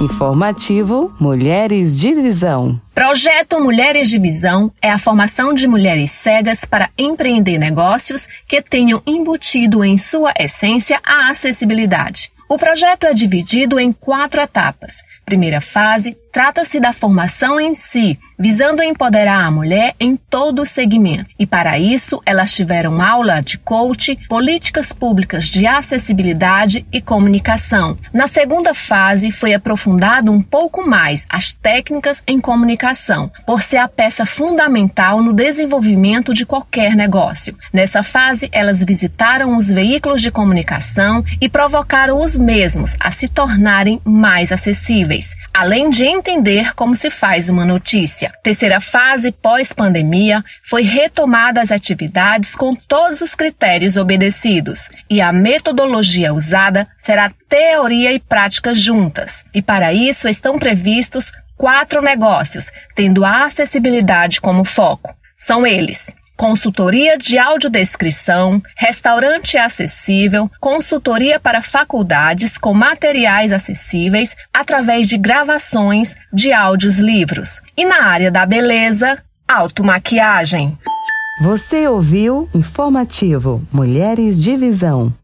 Informativo Mulheres de Visão. Projeto Mulheres de Visão é a formação de mulheres cegas para empreender negócios que tenham embutido em sua essência a acessibilidade. O projeto é dividido em quatro etapas. Primeira fase, trata-se da formação em si, visando empoderar a mulher em todo o segmento. E para isso, elas tiveram aula de coach, políticas públicas de acessibilidade e comunicação. Na segunda fase, foi aprofundado um pouco mais as técnicas em comunicação, por ser a peça fundamental no desenvolvimento de qualquer negócio. Nessa fase, elas visitaram os veículos de comunicação e provocaram os mesmos a se tornarem mais acessíveis, além de entender como se faz uma notícia. Terceira fase pós-pandemia foi retomada as atividades com todos os critérios obedecidos e a metodologia usada será teoria e prática juntas. E para isso estão previstos quatro negócios, tendo a acessibilidade como foco. São eles: consultoria de audiodescrição, restaurante acessível, consultoria para faculdades com materiais acessíveis através de gravações de áudios livros. E na área da beleza, automaquiagem. Você ouviu Informativo Mulheres de Visão.